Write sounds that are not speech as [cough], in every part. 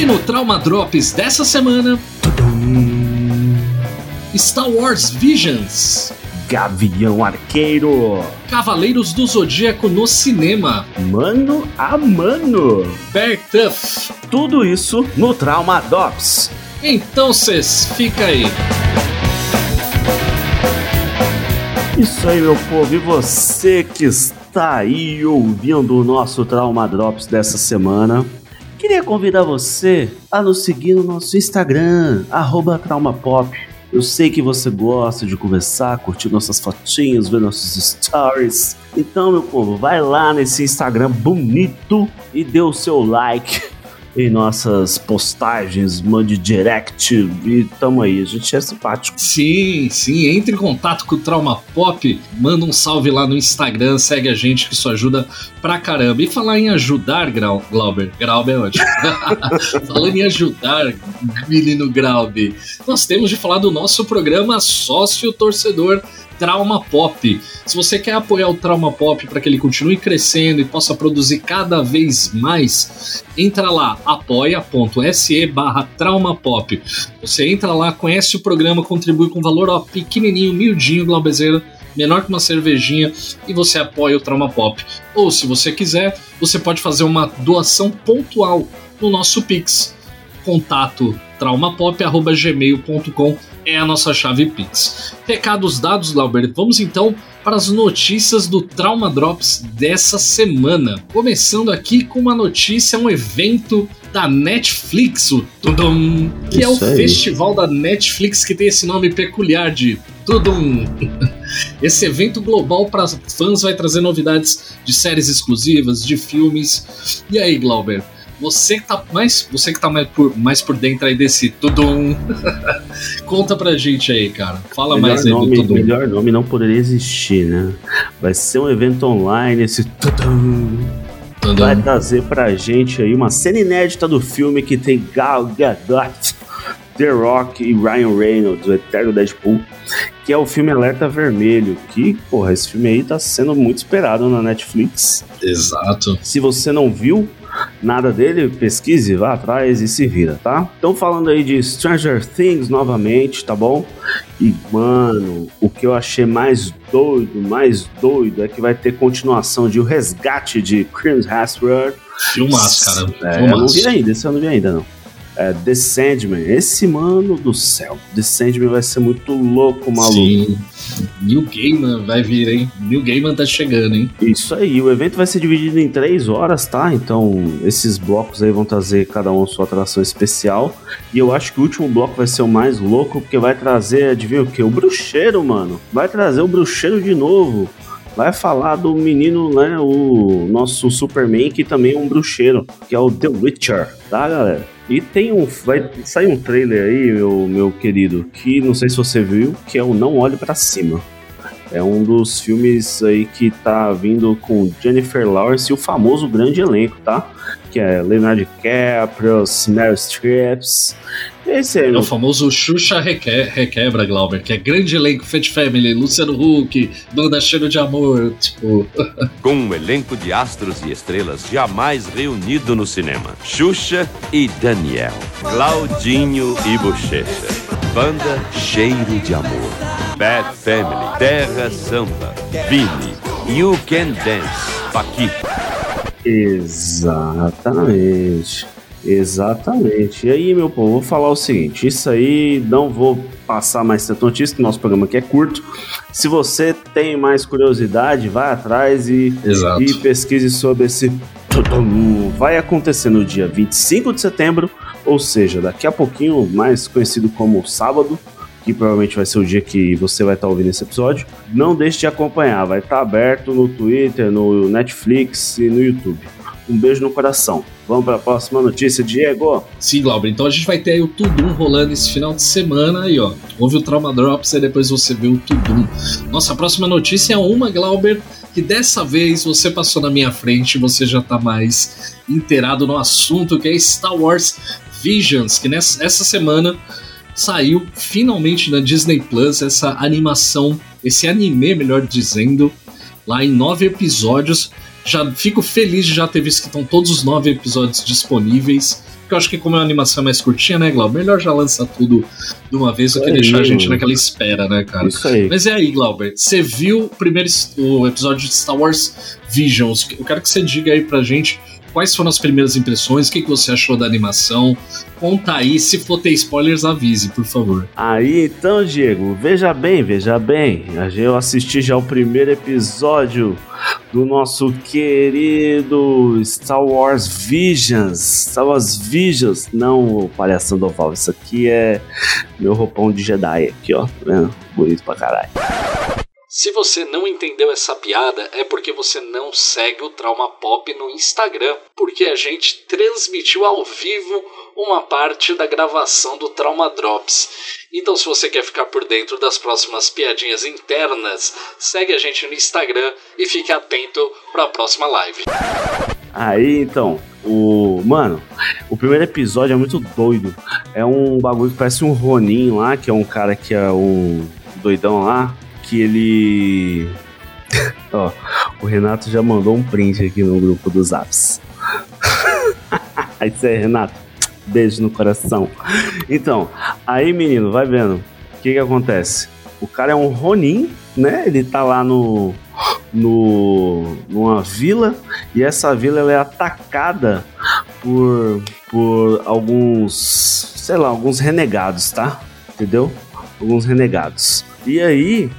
E no Trauma Drops dessa semana, Star Wars Visions, Gavião Arqueiro, Cavaleiros do Zodíaco no cinema, mano a mano. Bear Tough. Tudo isso no Trauma Drops. Então cês, fica aí. Isso aí, meu povo, e você que está aí ouvindo o nosso Trauma Drops dessa semana, queria convidar você a nos seguir no nosso Instagram, TraumaPop. Eu sei que você gosta de conversar, curtir nossas fotinhas, ver nossos stories. Então, meu povo, vai lá nesse Instagram bonito e dê o seu like em nossas postagens, mande direct e tamo aí, a gente é simpático. Sim, sim, entre em contato com o Trauma Pop, manda um salve lá no Instagram, segue a gente que isso ajuda pra caramba. E falar em ajudar, Grau, Glauber, Glauber é ótimo. [laughs] Falando em ajudar, menino Graube, nós temos de falar do nosso programa Sócio Torcedor Trauma Pop. Se você quer apoiar o Trauma Pop para que ele continue crescendo e possa produzir cada vez mais, entra lá, apoia.se barra traumapop. Você entra lá, conhece o programa, contribui com valor ó, pequenininho, miudinho, Glaubezeira, menor que uma cervejinha, e você apoia o Trauma Pop. Ou se você quiser, você pode fazer uma doação pontual no nosso Pix. Contato traumapop.gmail.com é a nossa chave Pix. Recados dados, Lauber. Vamos então para as notícias do Trauma Drops dessa semana. Começando aqui com uma notícia, um evento da Netflix, o Tudum, que é o festival da Netflix que tem esse nome peculiar de Tudum. [laughs] Esse evento global para fãs vai trazer novidades de séries exclusivas, de filmes. E aí, Glauber? Você que tá mais, você que tá mais por, mais por dentro aí desse Tudum. [laughs] Conta pra gente aí, cara. Fala melhor mais aí nome, do Tudum. melhor nome não poderia existir, né? Vai ser um evento online, esse tudum, Tudum. vai trazer pra gente aí uma cena inédita do filme que tem Gal Gadot, The Rock e Ryan Reynolds, o eterno Deadpool, que é o filme Alerta Vermelho, que, porra, esse filme aí tá sendo muito esperado na Netflix. Exato. Se você não viu nada dele, pesquise, vá atrás e se vira, tá? Então falando aí de Stranger Things novamente, tá bom? E mano, o que eu achei mais doido, mais doido é que vai ter continuação de O Resgate de Chris Hemsworth. Filmaço, cara. É, eu não vi ainda, esse eu não vi ainda não. É, The Sandman, esse mano do céu. The Sandman vai ser muito louco, maluco. Sim. New Gaiman vai vir, hein? New Gaiman tá chegando, hein? Isso aí, o evento vai ser dividido em três horas, tá? Então, esses blocos aí vão trazer cada um a sua atração especial. E eu acho que o último bloco vai ser o mais louco, porque vai trazer, adivinha o que? O bruxeiro, mano. Vai trazer o bruxeiro de novo. Vai falar do menino, né? O nosso Superman, que também é um bruxeiro, que é o The Witcher, tá, galera? E tem um. Vai sair um trailer aí, meu, meu querido, que não sei se você viu, que é o Não Olhe Pra Cima. É um dos filmes aí que tá vindo com Jennifer Lawrence e o famoso grande elenco, tá? Que é Leonardo DiCaprio, Meryl Streep. Esse aí, É o famoso Xuxa Reque Requebra, Glauber, que é grande elenco, Fat Family, Luciano Huck, Banda Cheiro de Amor, tipo... [laughs] Com um elenco de astros e estrelas jamais reunido no cinema. Xuxa e Daniel. Claudinho e Bochecha. Banda Cheiro de Amor. Bad Family. Terra Samba. Vini. You Can Dance. Paquita. Exatamente. Exatamente. E aí, meu povo, vou falar o seguinte: isso aí não vou passar mais tanta notícia, que nosso programa aqui é curto. Se você tem mais curiosidade, vai atrás e, Exato. e pesquise sobre esse. Vai acontecer no dia 25 de setembro, ou seja, daqui a pouquinho, mais conhecido como sábado, que provavelmente vai ser o dia que você vai estar ouvindo esse episódio. Não deixe de acompanhar, vai estar aberto no Twitter, no Netflix e no YouTube. Um beijo no coração. Vamos para a próxima notícia, Diego. Sim, Glauber, então a gente vai ter aí o Tudum rolando esse final de semana aí, ó. Ouve o Trauma Drops e depois você vê o Tudum. Nossa próxima notícia é uma, Glauber, que dessa vez você passou na minha frente e você já tá mais inteirado no assunto, que é Star Wars Visions, que nessa essa semana saiu finalmente na Disney Plus essa animação, esse anime, melhor dizendo, lá em nove episódios. Já fico feliz de já ter visto que estão todos os nove episódios disponíveis. Porque eu acho que como a animação é mais curtinha, né, Glauber? Melhor já lança tudo de uma vez do que Aí, deixar a gente naquela espera, né, cara? Isso aí. Mas é aí, Glauber, você viu o primeiro o episódio de Star Wars Visions? Eu quero que você diga aí pra gente quais foram as primeiras impressões, o que, que você achou da animação. Conta aí, se for ter spoilers, avise, por favor. Aí então, Diego, veja bem, veja bem. Eu assisti já o primeiro episódio do nosso querido Star Wars Visions. Star Wars Visions. Não o palhação do oval. Isso aqui é meu roupão de Jedi aqui, ó. Tá? Bonito pra caralho. Se você não entendeu essa piada, é porque você não segue o Trauma Pop no Instagram, porque a gente transmitiu ao vivo uma parte da gravação do Trauma Drops. Então, se você quer ficar por dentro das próximas piadinhas internas, segue a gente no Instagram e fique atento para a próxima live. Aí então, o. Mano, o primeiro episódio é muito doido. É um bagulho que parece um Ronin lá, que é um cara que é um doidão lá, que ele. [laughs] Ó, o Renato já mandou um print aqui no grupo dos apps. [laughs] aí você, Renato, beijo no coração. Então, aí menino, vai vendo. O que que acontece? O cara é um Ronin, né? Ele tá lá no. no numa vila e essa vila ela é atacada por por alguns, sei lá, alguns renegados, tá? Entendeu? Alguns renegados. E aí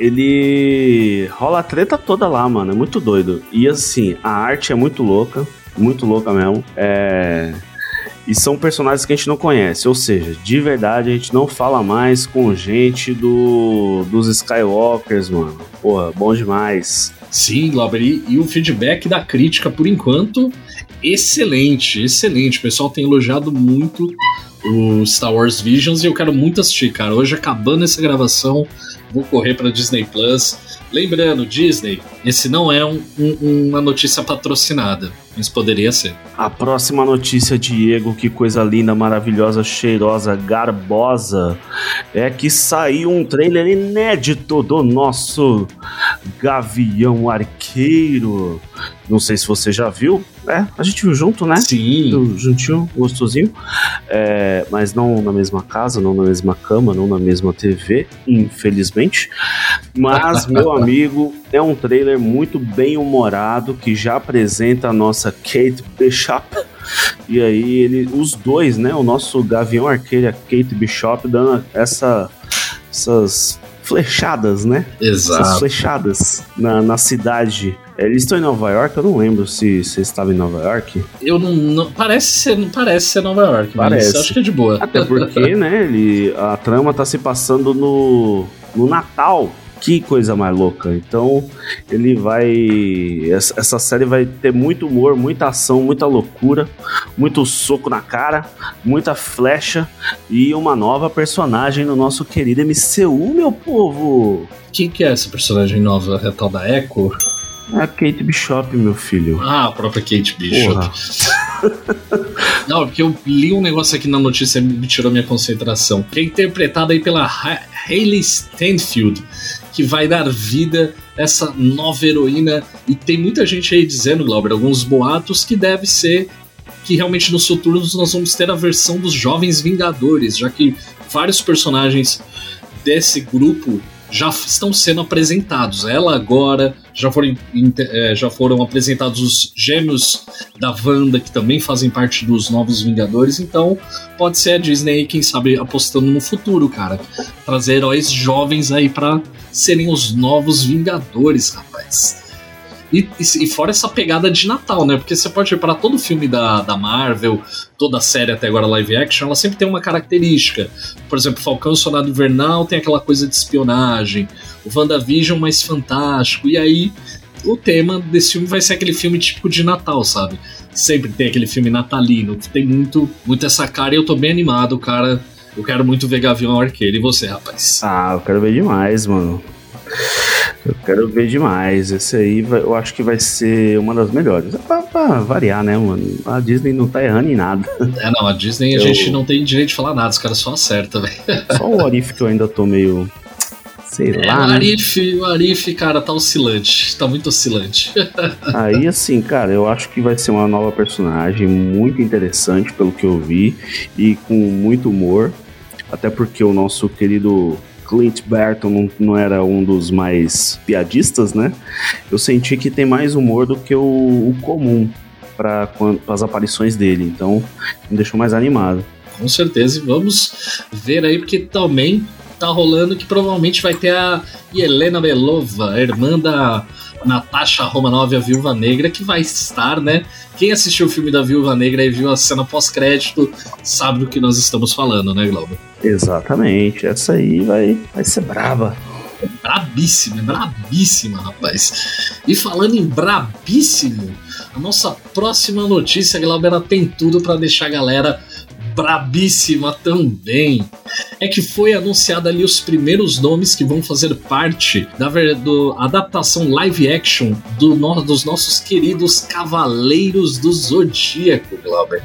ele rola a treta toda lá, mano, é muito doido. E assim, a arte é muito louca, muito louca mesmo. É e são personagens que a gente não conhece, ou seja, de verdade a gente não fala mais com gente do dos Skywalkers, mano. Porra, bom demais. Sim, Glauber, e, e o feedback da crítica, por enquanto, excelente, excelente. O pessoal tem elogiado muito o Star Wars Visions e eu quero muito assistir, cara. Hoje, acabando essa gravação, vou correr para Disney Plus. Lembrando, Disney, esse não é um- um- uma notícia patrocinada, mas poderia ser. A próxima notícia, Diego, que coisa linda, maravilhosa, cheirosa, garbosa, é que saiu um trailer inédito do nosso Gavião Arqueiro. Não sei se você já viu, é, a gente viu junto, né? Sim, Viu juntinho, gostosinho, é, mas não na mesma casa, não na mesma cama, não na mesma TV, infelizmente. Mas, meu [laughs] amigo, é um trailer muito bem humorado que já apresenta a nossa Kate Bishop. E aí, ele, os dois, né? O nosso Gavião Arqueiro e a Kate Bishop dando essa, essas flechadas, né? Essas exato. flechadas na, na cidade. Eles estão em Nova York, eu não lembro se você estava em Nova York. Eu não, não- parece ser, não parece ser Nova York, Parece. mas acho que é de boa. Até porque, [laughs] né, ele, a trama tá se passando no, no Natal. Que coisa mais louca. Então, ele vai. Essa, série vai ter muito humor, muita ação, muita loucura, muito soco na cara, muita flecha e uma nova personagem no nosso querido MCU, meu povo. Quem que é essa personagem nova? É a tal da Echo? É a Kate Bishop, meu filho. Ah, a própria Kate Bishop. [laughs] Não, porque eu li um negócio aqui na notícia e me tirou minha concentração. Que é interpretada aí pela Ha- Hayley Stanfield, que vai dar vida a essa nova heroína. E tem muita gente aí dizendo, Glauber, alguns boatos que deve ser que realmente nos futuros nós vamos ter a versão dos Jovens Vingadores, já que vários personagens desse grupo já estão sendo apresentados. Ela agora, já foram, eh, já foram apresentados os gêmeos da Wanda, que também fazem parte dos Novos Vingadores, então pode ser a Disney, quem sabe, apostando no futuro, cara. Trazer heróis jovens aí pra serem os novos Vingadores, rapaz. E, e- fora essa pegada de Natal, né? Porque você pode reparar todo filme da, da Marvel, toda a série até agora live action, ela sempre tem uma característica. Por exemplo, Falcão o Soldado Invernal tem aquela coisa de espionagem, o WandaVision mais fantástico, e aí o tema desse filme vai ser aquele filme típico de Natal, sabe? Sempre tem aquele filme natalino, que tem muito, muito essa cara e eu tô bem animado, cara. Eu quero muito ver Gavião Arqueiro. E você, rapaz? Ah, eu quero ver demais, mano. Eu quero ver demais. Esse aí vai- eu acho que vai ser uma das melhores. É pra, pra variar, né, mano? A Disney não tá errando em nada. É, não, a Disney a Eu- gente não tem direito de falar nada, os caras só acertam, velho. Só o Orif que eu ainda tô meio. Sei É, lá. o né? Arif, o Arif, cara, tá oscilante. Tá muito oscilante. [laughs] Aí, assim, cara, eu acho que vai ser uma nova personagem muito interessante, pelo que eu vi, e com muito humor. Até porque o nosso querido Clint Barton não, era um dos mais piadistas, né? Eu senti que tem mais humor do que o, o comum para as aparições dele. Então, me deixou mais animado. Com certeza. E vamos ver aí, porque também tá rolando que provavelmente vai ter a Helena Belova, irmã da Natasha Romanov, a Viúva Negra, que vai estar, né? Quem assistiu o filme da Viúva Negra e viu a cena pós-crédito sabe do que nós estamos falando, né, Glauber? Exatamente, essa aí vai, vai ser braba. Brabíssima, brabíssima, rapaz. E falando em brabíssimo, a nossa próxima notícia, Glauber, ela tem tudo para deixar a galera brabíssima também. É que foi anunciado ali os primeiros nomes que vão fazer parte da do- adaptação live action do no- dos nossos queridos Cavaleiros do Zodíaco, Glauber.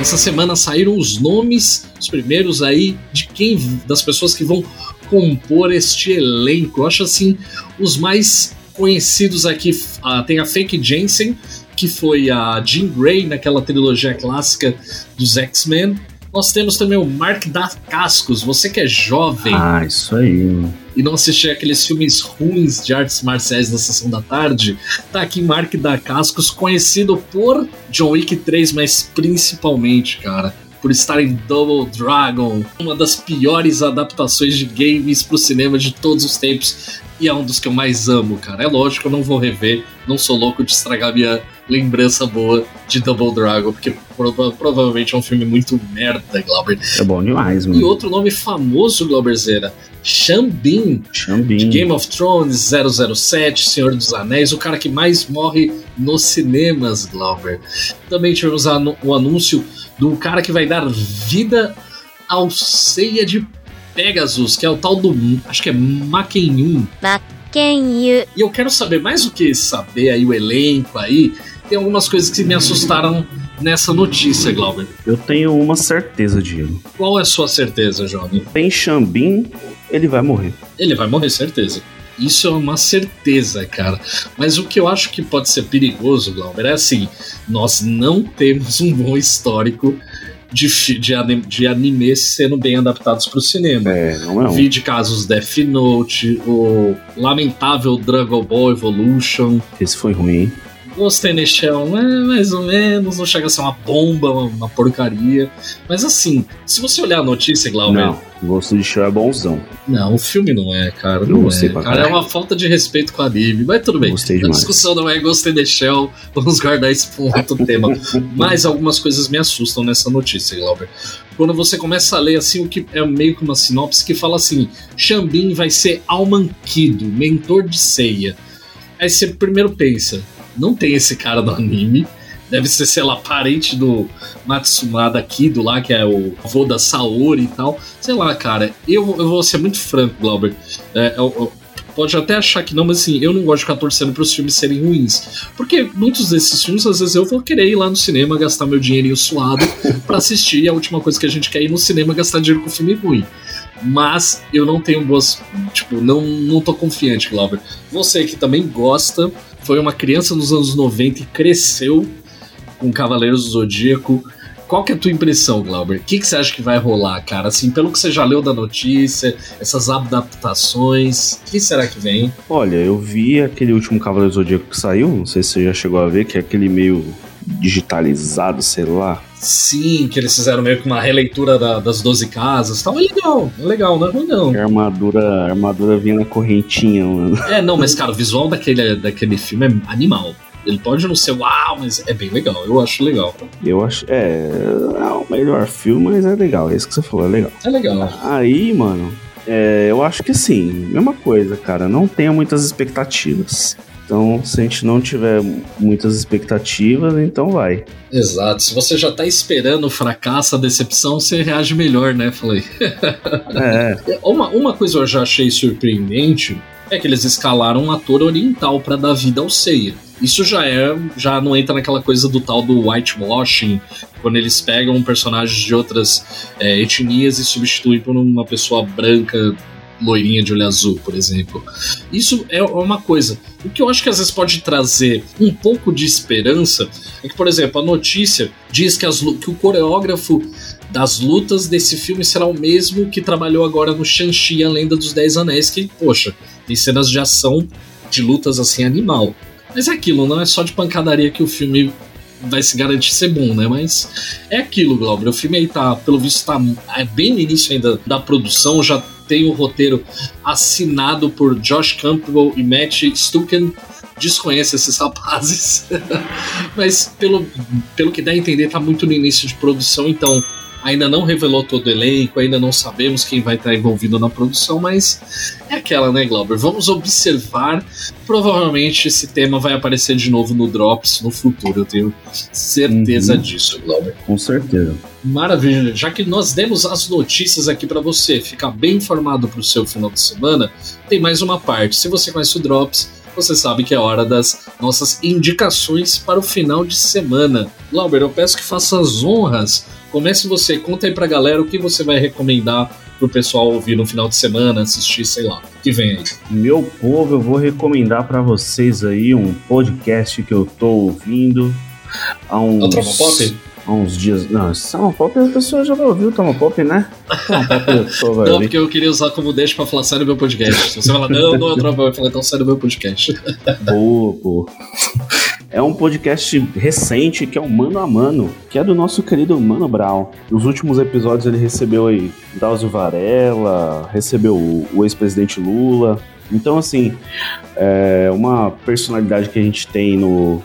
Essa semana saíram os nomes, os primeiros aí, de quem, das pessoas que vão compor este elenco. Eu acho assim, os mais conhecidos aqui ah, tem a Fake Jensen, que foi a Jean Grey naquela trilogia clássica dos X-Men. Nós temos também o Mark Dacascos, você que é jovem Ah, isso aí. e não assistir aqueles filmes ruins de artes marciais da sessão da tarde, tá aqui Mark Dacascos, conhecido por John Wick 3, mas principalmente, cara, por estar em Double Dragon, uma das piores adaptações de games pro cinema de todos os tempos. E é um dos que eu mais amo, cara. É lógico, eu não vou rever, não sou louco de estragar minha lembrança boa de Double Dragon, porque prova- provavelmente é um filme muito merda, Glauber. É bom demais, E mano. outro nome famoso, Glauberzera, Xambin, de Xambim. Game of Thrones, 007, Senhor dos Anéis, o cara que mais morre nos cinemas, Glauber. Também tivemos o anúncio do cara que vai dar vida ao Ceia de Pegasus, que é o tal do. Acho que é Makenyun. 剣友 E eu quero saber mais do que saber aí o elenco aí. Tem algumas coisas que me assustaram nessa notícia, Glauber. Eu tenho uma certeza, Diego. Qual é a sua certeza, jovem? Tem Xambim, ele vai morrer. Ele vai morrer, certeza. Isso é uma certeza, cara. Mas o que eu acho que pode ser perigoso, Glauber, é assim: nós não temos um bom histórico de, de, anim- de animes sendo bem adaptados para o cinema. É, não é um. Vi de casos Death Note, o lamentável Dragon Ball Evolution. Esse foi ruim. Gostei é um, é, mais ou menos, não chega a ser uma bomba, uma, porcaria. Mas assim, se você olhar a notícia, Glauber, Não, Gosto de Show é bonzão. não, o filme não é, cara. Eu Não gostei é. pra Cara, é uma falta de respeito com a anime. Mas tudo bem. Gostei a demais. discussão não é gostei de Shell. [laughs] Vamos guardar esse ponto outro tema. [laughs] Mas algumas coisas me assustam nessa notícia, Glauber. Quando você começa a ler assim, o que é meio que uma sinopse que fala assim: Xambin vai ser Almanquido, mentor de ceia. Aí você primeiro pensa, não tem esse cara no anime. Deve ser, sei lá, parente do Matsumada Kido lá, que é o avô da Saori e tal. Sei lá, cara, eu, eu vou ser muito franco, Glauber. É, eu- eu- pode até achar que não, mas assim, eu não gosto de ficar torcendo para os filmes serem ruins. Porque muitos desses filmes, às vezes, eu vou querer ir lá no cinema, gastar meu dinheirinho suado [laughs] para assistir. E a última coisa que a gente quer é ir no cinema é gastar dinheiro com filme ruim. Mas eu não tenho boas. Tipo, não, não tô confiante, Glauber. Você que também gosta, foi uma criança nos anos 90 e cresceu com Cavaleiros do Zodíaco. Qual que é a tua impressão, Glauber? O que, que você acha que vai rolar, cara? Assim, pelo que você já leu da notícia, essas adaptações, o que será que vem? Olha, eu vi aquele último Cavaleiro Zodíaco que saiu, não sei se você já chegou a ver, que é aquele meio digitalizado, sei lá. Sim, que eles fizeram meio que uma releitura da- das 12 casas. Tá é legal, é legal, não é ruim não. A armadura, a armadura vinha na correntinha, mano. É, não, mas cara, o visual daquele, daquele filme é animal. Ele pode não ser uau, mas é bem legal, eu acho legal. Eu acho. É. É o melhor filme, mas é legal. É isso que você falou, é legal. É legal. Aí, mano, é, eu acho que assim, mesma coisa, cara. Não tenha muitas expectativas. Então, se a gente não tiver muitas expectativas, então vai. Exato. Se você já tá esperando o fracasso, a decepção, você reage melhor, né? Falei. [laughs] É, [laughs] Uma, uma coisa eu já achei surpreendente é que eles escalaram um ator oriental pra dar vida ao Seiya. Isso já é, já não entra naquela coisa do tal do whitewashing, quando eles pegam personagens de outras é, etnias e substituem por uma pessoa branca loirinha de olho azul, por exemplo. Isso é uma coisa. O que eu acho que às vezes pode trazer um pouco de esperança é que, por exemplo, a notícia diz que, as, que o coreógrafo das lutas desse filme será o mesmo que trabalhou agora no Shang-Chi, a Lenda dos Dez Anéis, que, poxa, tem cenas de ação de lutas assim animal. Mas é aquilo, não é só de pancadaria que o filme vai se garantir ser bom, né? Mas é aquilo, Glauber. O filme aí tá, pelo visto, tá é bem no início ainda da produção, já tem o roteiro assinado por Josh Campbell e Matt Stucken. Desconhece esses rapazes, [laughs] mas pelo, pelo que dá a entender, tá muito no início de produção, então ainda não revelou todo o elenco, ainda não sabemos quem vai estar envolvido na produção, mas é aquela, né, Glauber? Vamos observar. Provavelmente esse tema vai aparecer de novo no Drops no futuro, eu tenho certeza uhum. disso, Glauber. Com certeza. Maravilha, já que nós demos as notícias aqui para você ficar bem informado para o seu final de semana, tem mais uma parte. Se você conhece o Drops, você sabe que é hora das nossas indicações para o final de semana. Glauber, eu peço que faça as honras Comece você, conta aí pra galera o que você vai recomendar pro pessoal ouvir no final de semana, assistir, sei lá, que vem aí. Meu povo, eu vou recomendar para vocês aí um podcast que eu tô ouvindo há uns... É o Pop? há uns dias. Não, Tama Pop a pessoa já vai ouvir o Tama Pop, né? Tama Pop a pessoa vai Não, porque eu queria usar como deixa pra falar sério meu podcast. Se você falar, não, não é o Travão, eu falar, então sério meu podcast. Boa, boa. É um podcast recente que é o Mano a Mano, que é do nosso querido Mano Brown. Nos últimos episódios ele recebeu aí Drauzio Varela, recebeu o ex-presidente Lula. Então, assim, é uma personalidade que a gente tem no,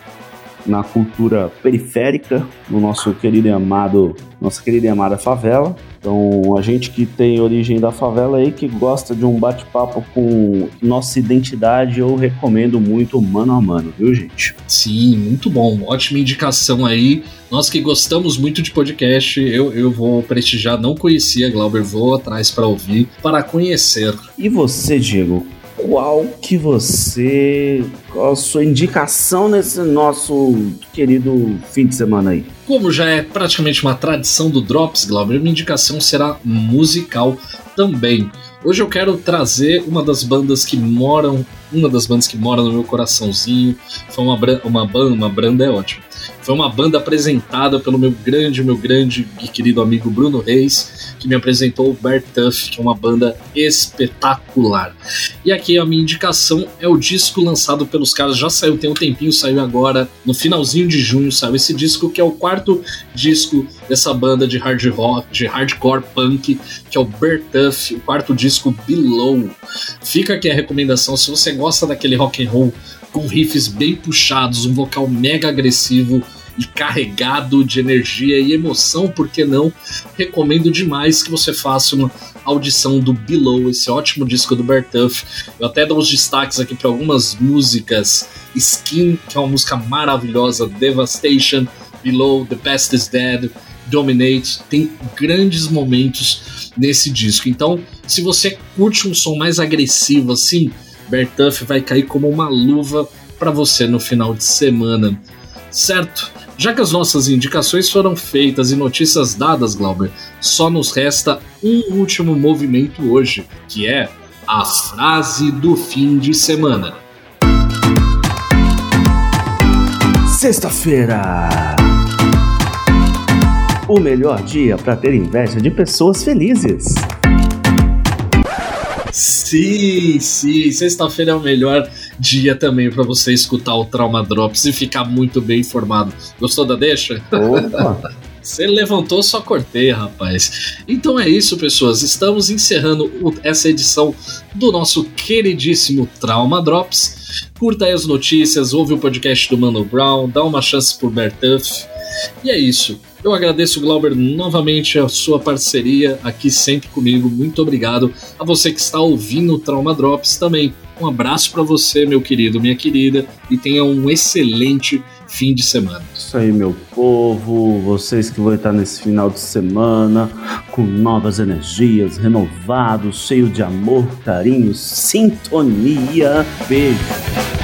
na cultura periférica, no nosso querido e amado, nossa querida e amada favela. Então, a gente que tem origem da favela aí, que gosta de um bate-papo com nossa identidade, eu recomendo muito mano a mano, viu, gente? Sim, muito bom. Ótima indicação aí. Nós que gostamos muito de podcast, eu, eu vou prestigiar. Não conhecia, Glauber, vou atrás para ouvir, para conhecer. E você, Diego? Qual que você. Qual a sua indicação nesse nosso querido fim de semana aí? Como já é praticamente uma tradição do Drops, Glauber, minha indicação será musical também. Hoje eu quero trazer uma das bandas que moram, uma das bandas que mora no meu coraçãozinho. Foi uma, uma banda, uma banda é ótimo. Foi uma banda apresentada pelo meu grande, meu grande e querido amigo Bruno Reis, que me apresentou o Bear Tuff, que é uma banda espetacular. E aqui a minha indicação é o disco lançado pelos caras, já saiu tem um tempinho, saiu agora, no finalzinho de junho saiu esse disco, que é o quarto disco dessa banda de hard rock, de hardcore punk, que é o Bear Tuff, o quarto disco Below. Fica aqui a recomendação, se você gosta daquele rock and roll com riffs bem puxados, um vocal mega agressivo e carregado de energia e emoção, por que não? Recomendo demais que você faça uma audição do Below, esse ótimo disco do Bertuff. Eu até dou os destaques aqui para algumas músicas. Skin, que é uma música maravilhosa, Devastation, Below, The Past is Dead, Dominate, tem grandes momentos nesse disco. Então, se você curte um som mais agressivo assim, Bertuff vai cair como uma luva para você no final de semana. Certo? Já que as nossas indicações foram feitas e notícias dadas, Glauber, só nos resta um último movimento hoje, que é a frase do fim de semana. Sexta-feira. O melhor dia para ter inveja de pessoas felizes. Sim, sim. Sexta-feira é o melhor dia também para você escutar o Trauma Drops e ficar muito bem informado. Gostou da deixa? Opa! [laughs] Você levantou, só cortei, rapaz. Então é isso, pessoas. Estamos encerrando essa edição do nosso queridíssimo Trauma Drops. Curta aí as notícias, ouve o podcast do Mano Brown, dá uma chance pro Bertuff. E é isso. Eu agradeço, Glauber, novamente a sua parceria aqui sempre comigo. Muito obrigado a você que está ouvindo o Trauma Drops também. Um abraço para você, meu querido, minha querida, e tenha um excelente fim de semana. Isso aí, meu povo, vocês que vão estar nesse final de semana com novas energias, renovados, cheio de amor, carinho, sintonia. Beijo.